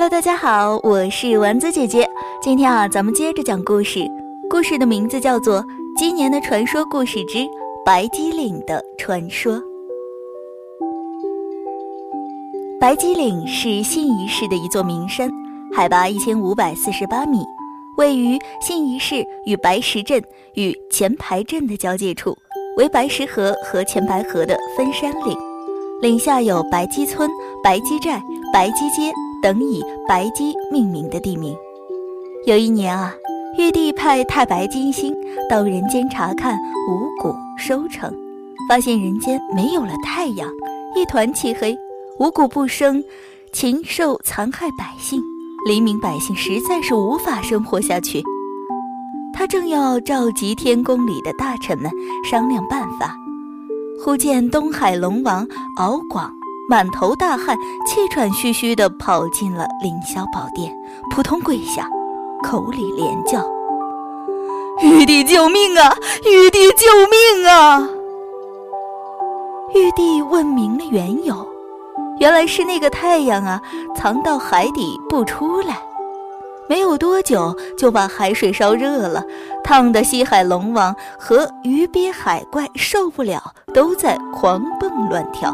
Hello，大家好，我是丸子姐姐。今天啊，咱们接着讲故事。故事的名字叫做《今年的传说故事之白鸡岭的传说》。白鸡岭是信宜市的一座名山，海拔一千五百四十八米，位于信宜市与白石镇与前排镇的交界处，为白石河和前排河的分山岭。岭下有白鸡村、白鸡寨、白鸡街。等以白鸡命名的地名。有一年啊，玉帝派太白金星到人间查看五谷收成，发现人间没有了太阳，一团漆黑，五谷不生，禽兽残害百姓，黎民百姓实在是无法生活下去。他正要召集天宫里的大臣们商量办法，忽见东海龙王敖广。满头大汗、气喘吁吁地跑进了凌霄宝殿，扑通跪下，口里连叫：“玉帝救命啊！玉帝救命啊！”玉帝问明了缘由，原来是那个太阳啊，藏到海底不出来，没有多久就把海水烧热了，烫得西海龙王和鱼鳖海怪受不了，都在狂蹦乱跳。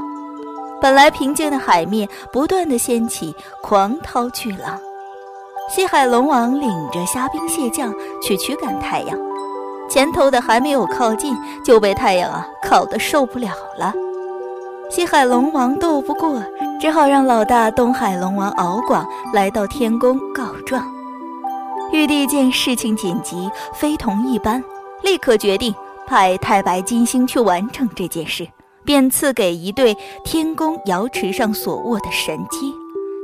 本来平静的海面不断的掀起狂涛巨浪，西海龙王领着虾兵蟹将去驱赶太阳，前头的还没有靠近，就被太阳啊烤得受不了了。西海龙王斗不过，只好让老大东海龙王敖广来到天宫告状。玉帝见事情紧急，非同一般，立刻决定派太白金星去完成这件事。便赐给一对天宫瑶池上所握的神机，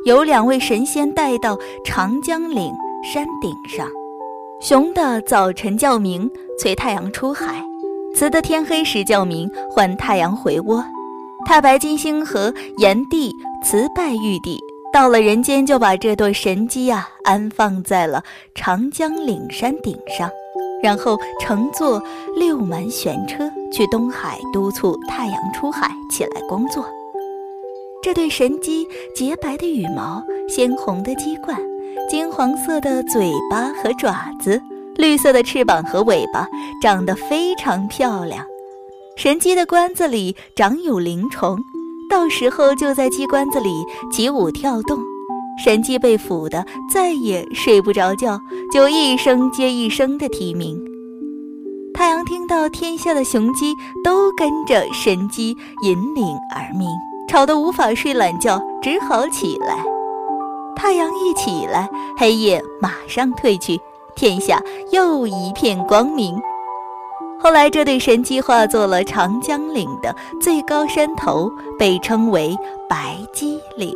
由两位神仙带到长江岭山顶上。雄的早晨叫鸣，催太阳出海；雌的天黑时叫鸣，唤太阳回窝。太白金星和炎帝辞拜玉帝，到了人间就把这对神机啊安放在了长江岭山顶上。然后乘坐六门玄车去东海督促太阳出海起来工作。这对神鸡，洁白的羽毛，鲜红的鸡冠，金黄色的嘴巴和爪子，绿色的翅膀和尾巴，长得非常漂亮。神鸡的冠子里长有灵虫，到时候就在鸡冠子里起舞跳动。神鸡被抚得再也睡不着觉，就一声接一声的啼鸣。太阳听到天下的雄鸡都跟着神鸡引领而鸣，吵得无法睡懒觉，只好起来。太阳一起来，黑夜马上退去，天下又一片光明。后来，这对神鸡化作了长江岭的最高山头，被称为白鸡岭。